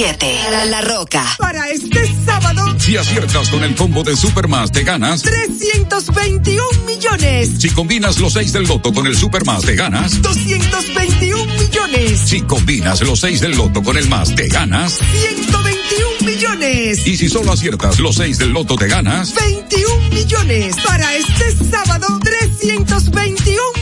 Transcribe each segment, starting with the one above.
91.7. La, la Roca. Para este sábado. Si aciertas con el combo de Supermas, te ganas 321 millones. Si combinas los 6 del loto con el Supermas, te ganas 221 millones. Si combinas los 6 del loto con el más, te ganas 121 millones. Y si solo aciertas los 6 del loto, te ganas 21 millones. Para este sábado, 321 millones.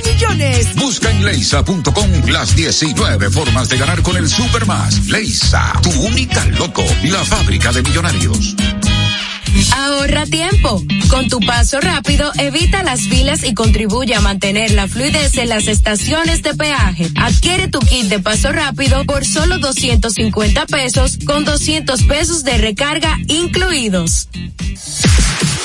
Busca en leisa.com las 19 formas de ganar con el Supermas. Leisa, tu única loto, la fábrica de millonarios. Ahorra tiempo. Con tu paso rápido, evita las filas y contribuye a mantener la fluidez en las estaciones de peaje. Adquiere tu kit de paso rápido por solo 250 pesos con 200 pesos de recarga incluidos.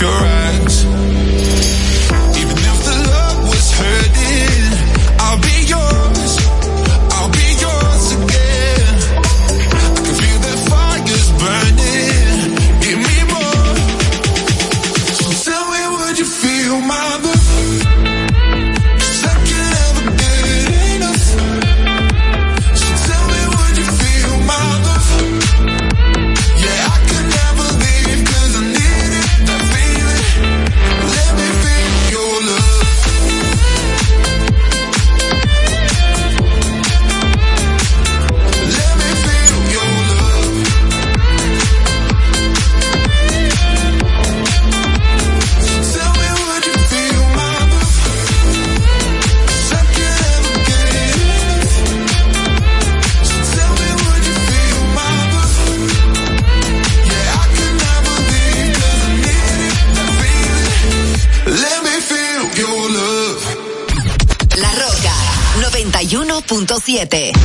you're 7.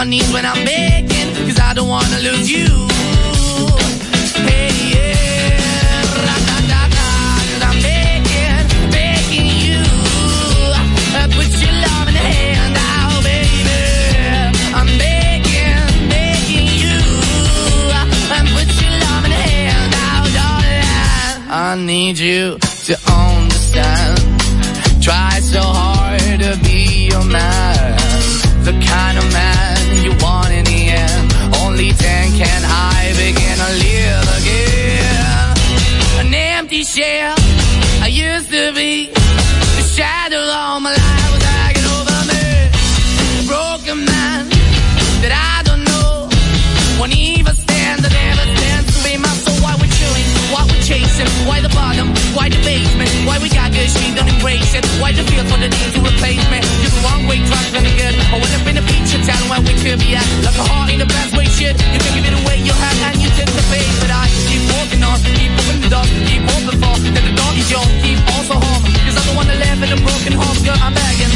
My knees when I'm begging, cause I don't wanna lose you. Hey, yeah. Ra-da-da-da, cause I'm begging, begging you. Uh, put your love in the hand out, baby. I'm begging, begging you. Uh, put your love in the hand out, darling. I need you to understand. Try so hard to be your man. The kind of man she don't embrace it. Why the feel for the need to replace me? You're the wrong way, trying to good. I went up in a feature town where we could be at. Like a heart in the best way, shit. You can give it away, you have, and you tend to pay. But I keep walking on, keep moving the dog, keep open for that the dog is yours, keep also home. Cause I'm the one that live in a broken home, girl, I'm begging.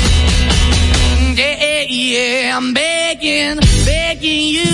Yeah, yeah, yeah, I'm begging, begging you.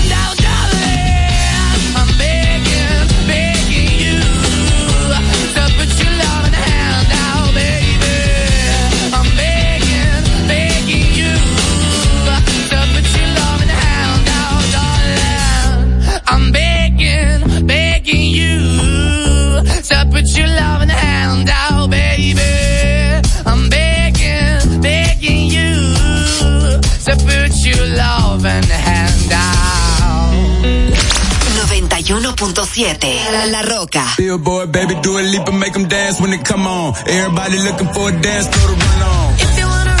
Your hand out, baby. I'm begging, begging you. To put your loving hand out. 91.7 La, La Roca. Billboard, baby, do a leap and make them dance when they come on. Everybody looking for a dance to run on. If you wanna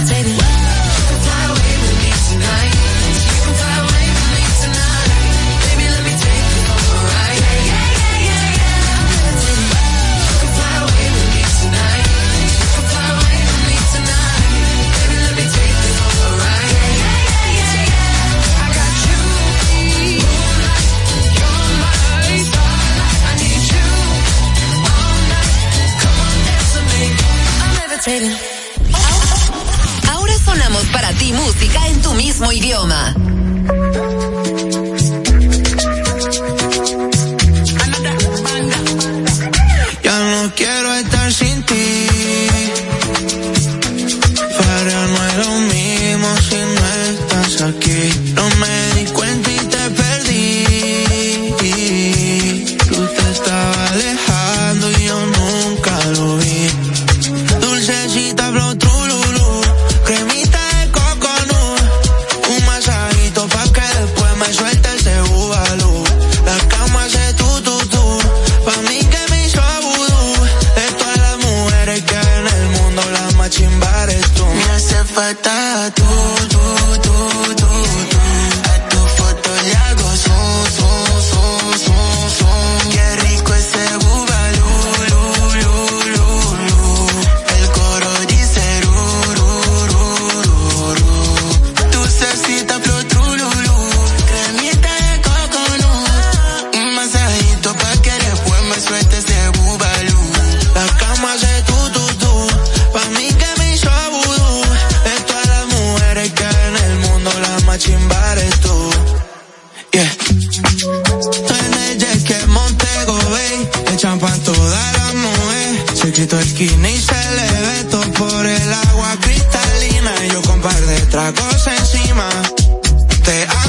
De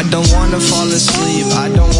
I don't wanna fall asleep, I don't wanna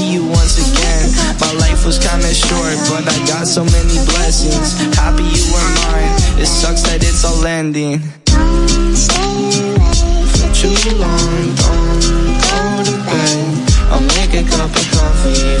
you once again. My life was kinda short, but I got so many blessings. Happy you were mine. It sucks that it's all ending. For too long, don't go to bed. I'll make a cup of coffee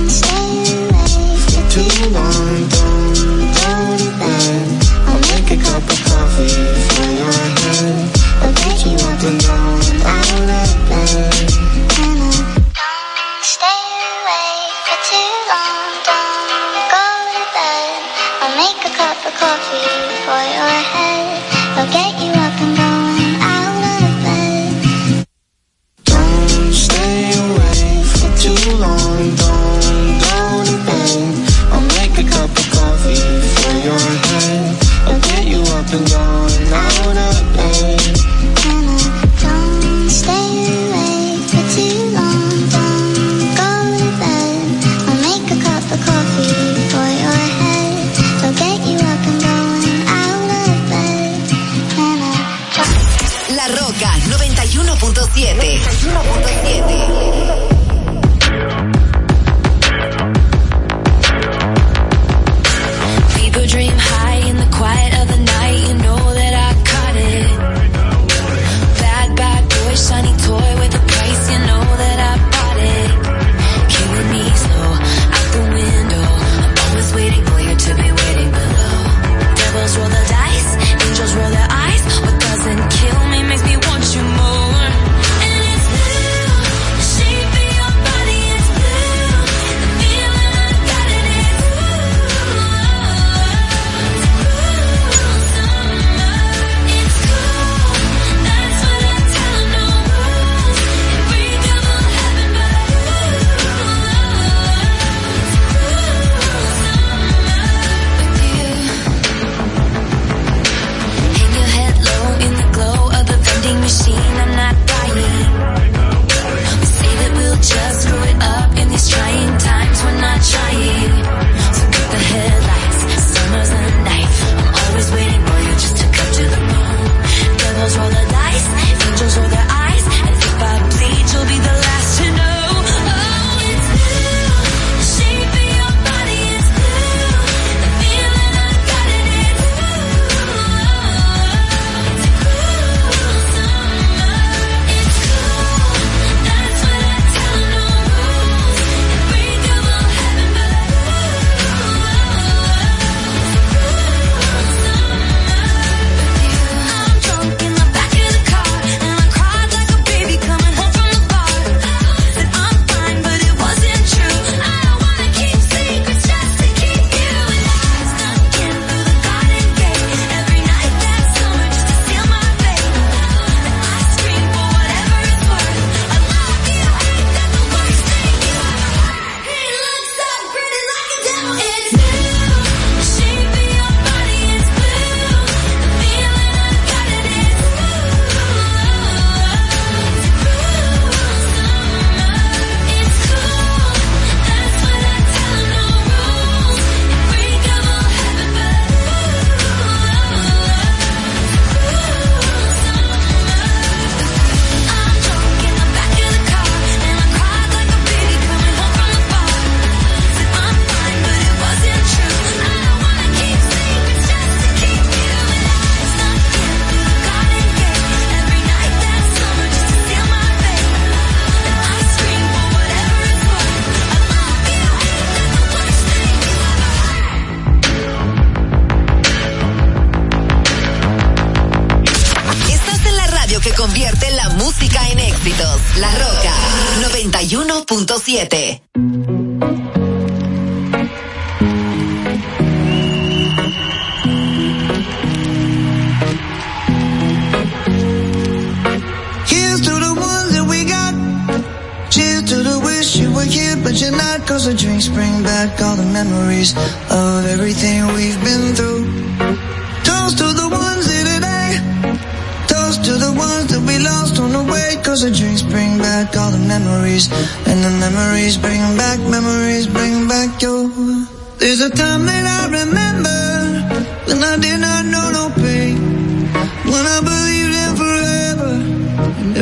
Too long, don't go to bed. I'll make a cup of coffee for your head. I'll get you up and down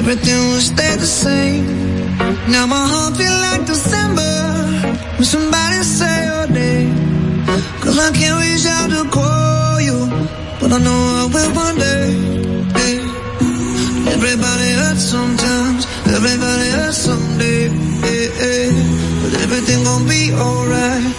everything would stay the same. Now my heart feel like December when somebody say your name. Cause I can't reach out to call you, but I know I will one day. Everybody hurts sometimes, everybody hurts someday. But everything gon' be alright.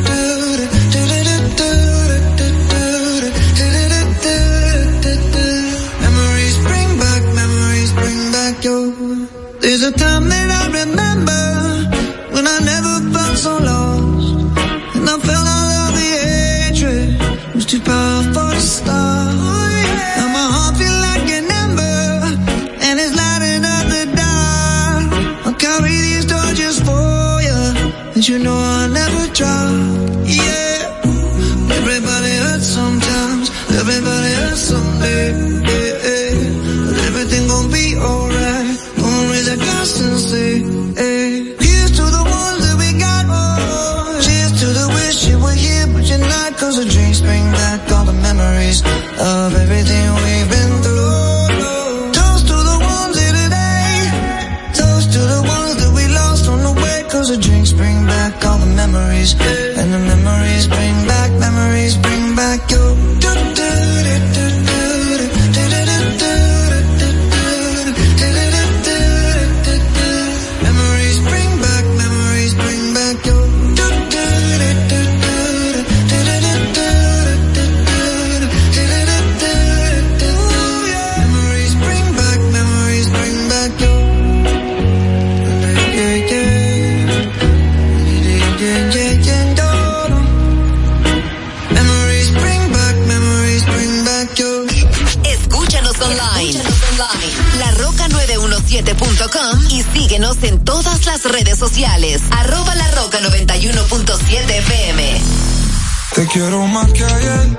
quiero más que ayer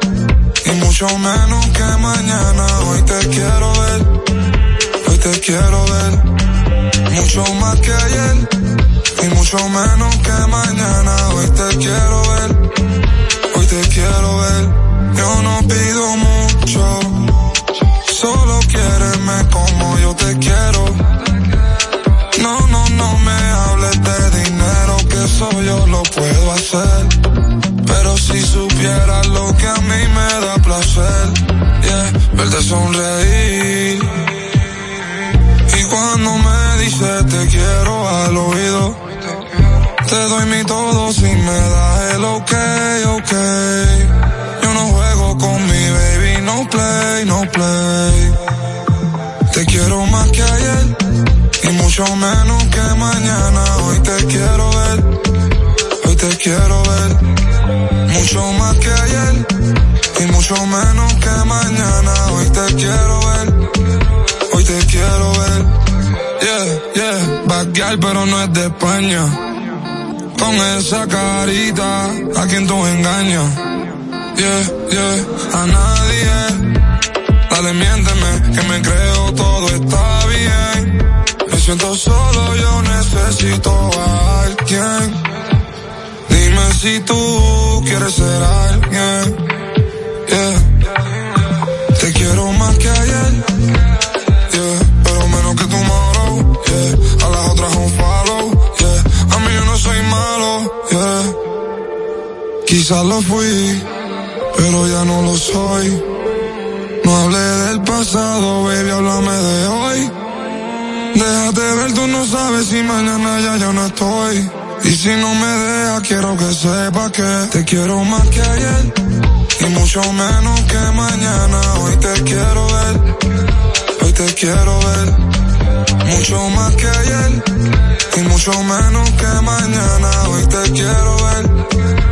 y mucho menos que mañana. Hoy te quiero ver, hoy te quiero ver. Mucho más que ayer y mucho menos que mañana. Hoy te quiero ver, hoy te quiero ver. Yo no pido mucho, solo quiéreme como yo te quiero. Verte sonreír. Y cuando me dices te quiero al oído, te doy mi todo si me das el ok, ok. Yo no juego con mi baby, no play, no play. Te quiero más que ayer y mucho menos que mañana. Hoy te quiero ver, hoy te quiero ver. Mucho más que ayer y mucho menos que mañana. Hoy te quiero ver, hoy te quiero ver. Yeah, yeah, backyard pero no es de España. Con esa carita, a quien tú engañas. Yeah, yeah, a nadie. Dale, miénteme, que me creo todo está bien. Me siento solo, yo necesito a alguien. Dime si tú quieres ser alguien. Quizás lo fui, pero ya no lo soy. No hablé del pasado, baby, háblame de hoy. Déjate ver, tú no sabes si mañana ya yo no estoy. Y si no me dejas, quiero que sepas que te quiero más que ayer. Y mucho menos que mañana. Hoy te quiero ver. Hoy te quiero ver. Mucho más que ayer. Y mucho menos que mañana. Hoy te quiero ver.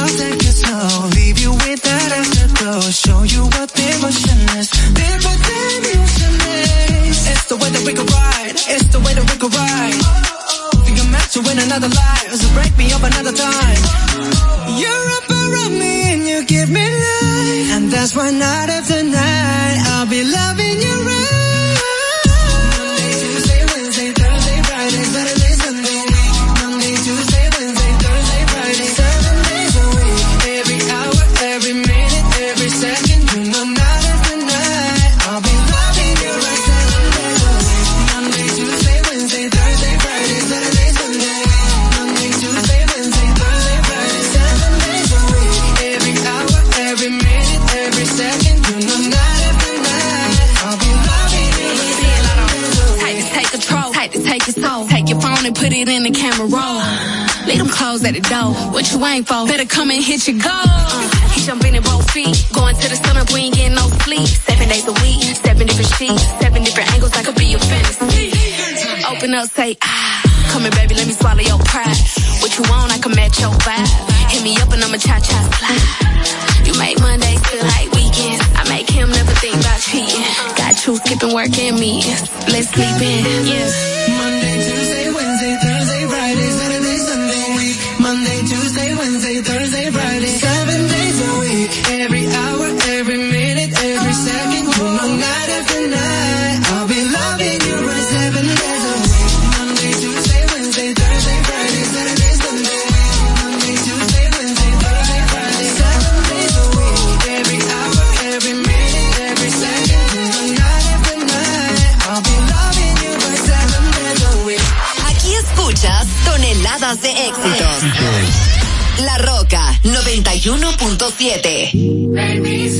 I'll take it slow. Leave you with that afterglow. Show you what devotion is. The ocean is. It's the way that we could ride. It's the way that we could ride. Think I'm meant to win another life. Break me up another time. You're up around me and you give me life. And that's why night the door. What you ain't for? Better come and hit your goal. Uh, he jumping in both feet. Going to the sun up, we ain't getting no sleep. Seven days a week, seven different sheets, seven different angles. I could be your fantasy. Open up, say ah. Come here, baby, let me swallow your pride. What you want, I can match your vibe. Hit me up and I'ma cha cha slide. You make Mondays feel like weekends. I make him never think about cheating. Got you skipping work and me. Let's sleep in. Yeah. Monday, Tuesday, 91.7.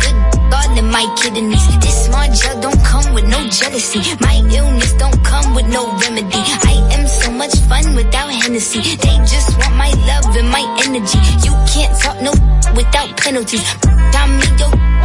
good all in my kidneys. This small gel don't come with no jealousy. My illness don't come with no remedy. I am so much fun without Hennessy. They just want my love and my energy. You can't talk no without penalties. Tell me yo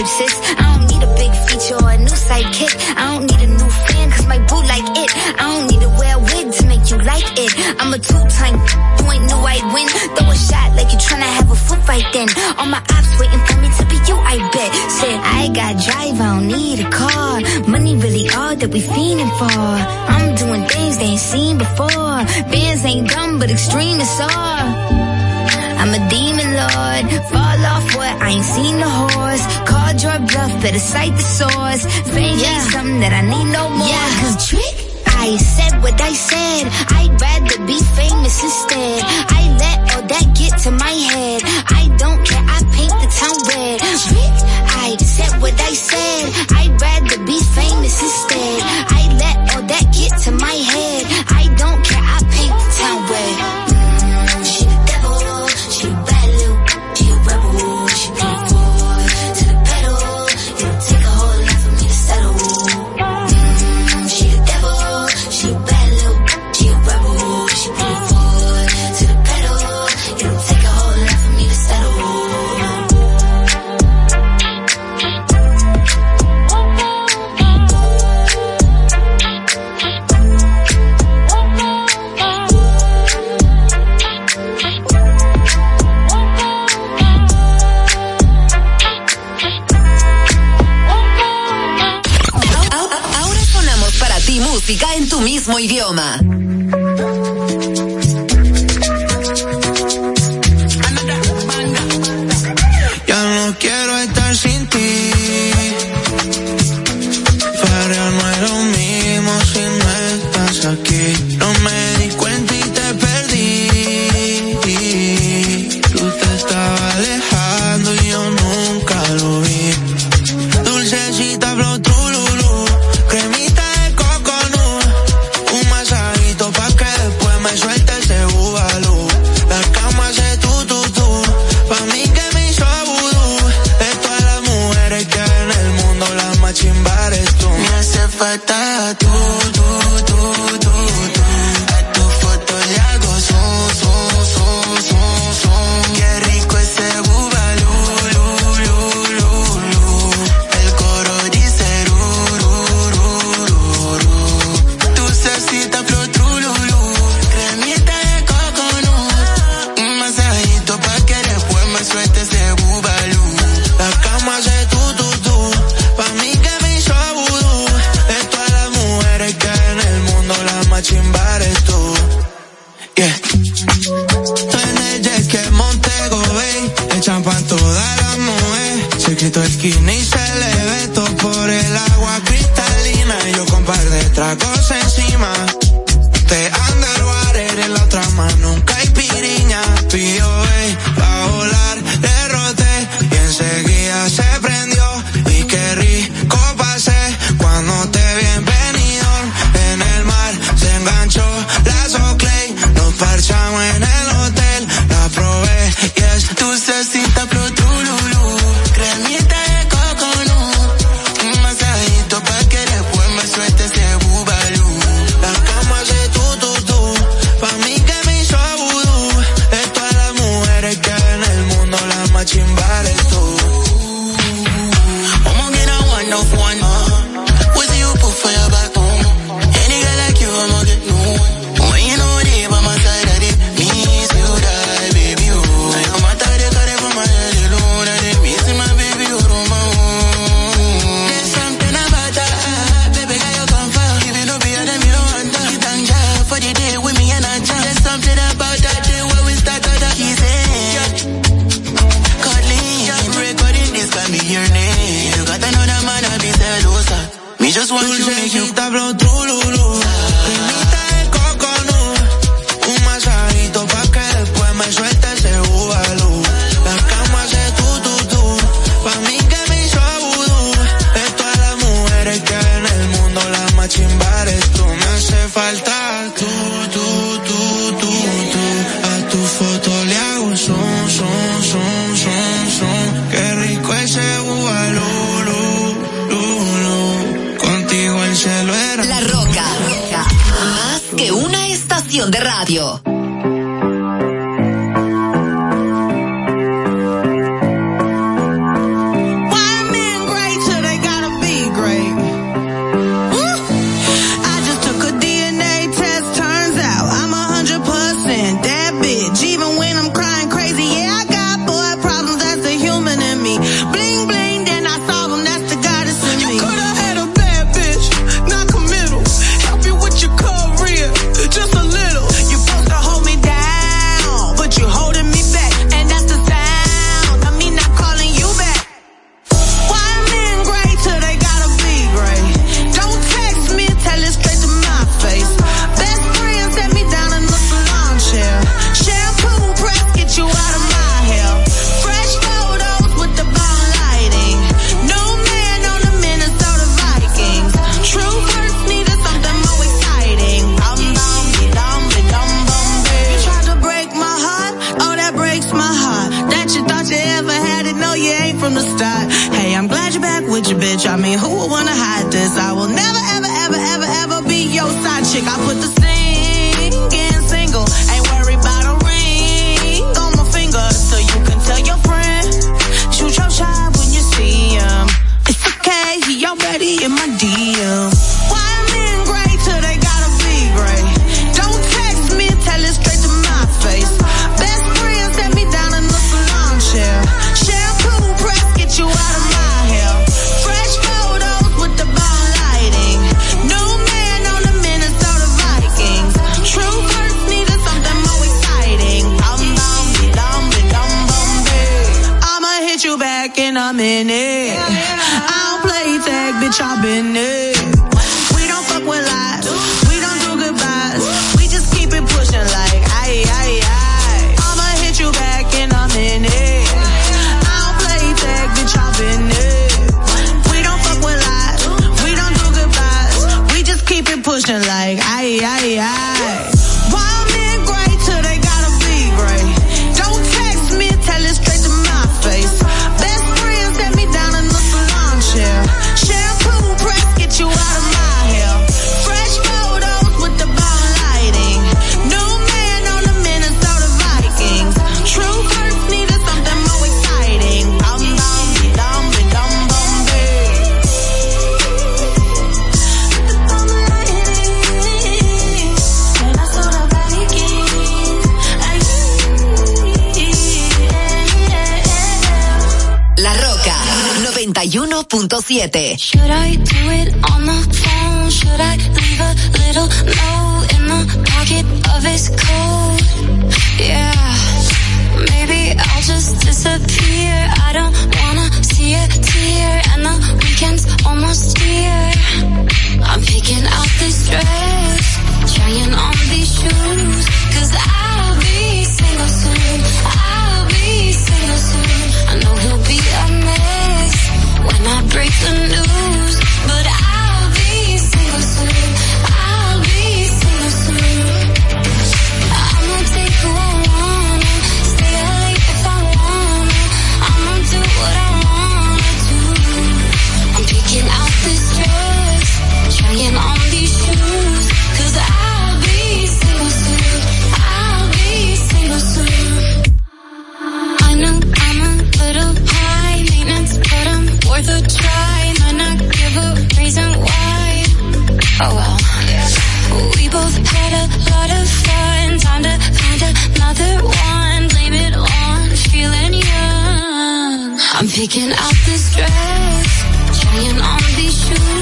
New vibe, sis. I don't need a big feature or a new sidekick. I don't need a new fan cause my boo like it. I don't need to wear a wig to make you like it. I'm a two-time, you ain't knew I'd win. Throw a shot like you're tryna have a foot fight then. All my ops waiting for me to be you, I bet. Said I got drive, I don't need a car. Money really all that we fiending for. I'm doing things they ain't seen before. Bands ain't dumb, but extreme is all. I'm a demon lord. Fall off what? I ain't seen the horse. Your bluff, better cite the source. Fame ain't something that I need no more. Yeah, cause trick. I said what I said. I'd rather be famous instead. I let all that get to my head. I don't care. I paint the town red. Trick. I said what I said. Tu esquina que una estación de radio. 91.7. picking out this dress, trying on these shoes,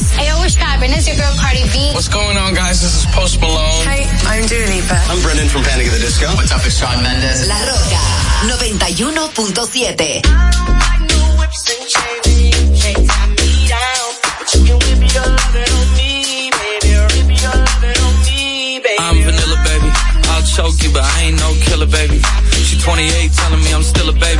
favoritos. Hey, yo, what's poppin'? It's your girl Cardi B. What's going on, guys? This is Post Malone. Hey, I'm Dua Lipa. I'm Brendon from Panic at the Disco. What's up? It's Shawn Mendes. La Rocka 91.7. I'm vanilla, baby. I'll choke you, but I ain't no killer, baby. She 28, telling me I'm still a baby.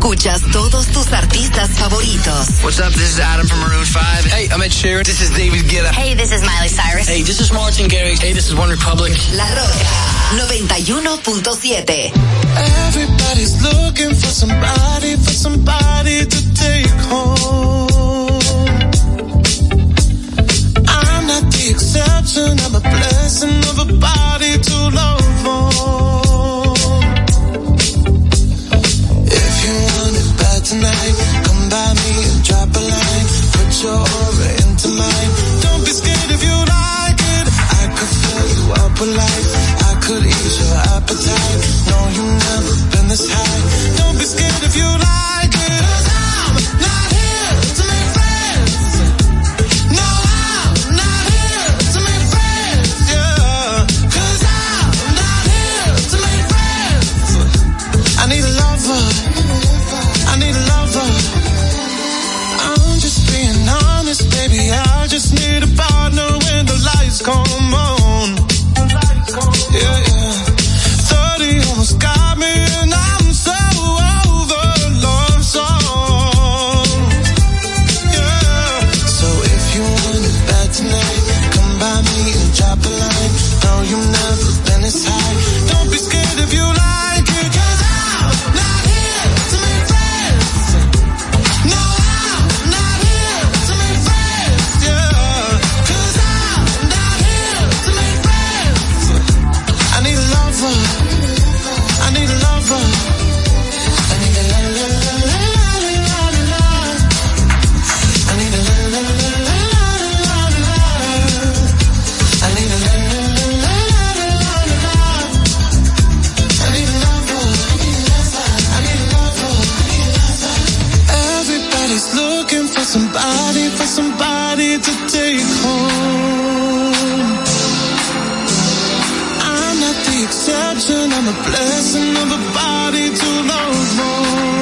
escuchas todos tus artistas favoritos. What's up? This is Adam from Maroon 5. Hey, I'm Ed Sheeran. This is David Guetta. Hey, this is Miley Cyrus. Hey, this is Martin Garrix. Hey, this is One Republic. La Roca 91.7. Everybody's looking for somebody, for somebody to take home. I'm not the exception. I'm a blessing of a body to love for. Come by me and drop a line. Put your aura into mine. Don't be scared if you like it. I fill you up. looking for somebody, for somebody to take home. I'm not the exception, I'm a blessing of a body to love more.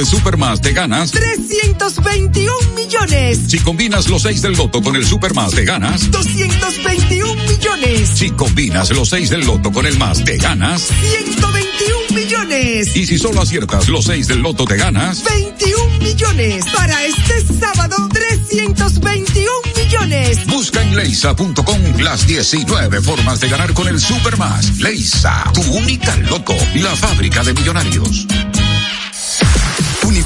De Supermas, te ganas. 321 millones. Si combinas los 6 del loto con el Supermas, te ganas. 221 millones. Si combinas los 6 del loto con el más, te ganas. 121 millones. Y si solo aciertas los 6 del loto, te ganas. 21 millones. Para este sábado, 321 millones. Busca en leisa.com las 19 formas de ganar con el Supermas. Leisa, tu única loto, la fábrica de millonarios.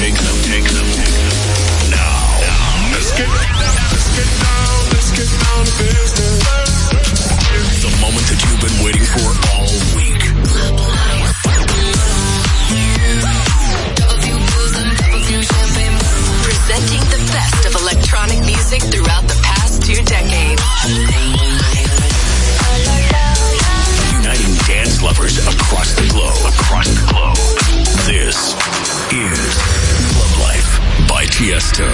The moment that you've been waiting for all week. Presenting the best of electronic music throughout the past two decades. Uniting dance lovers across the globe. Across the globe. This is by Tiesto.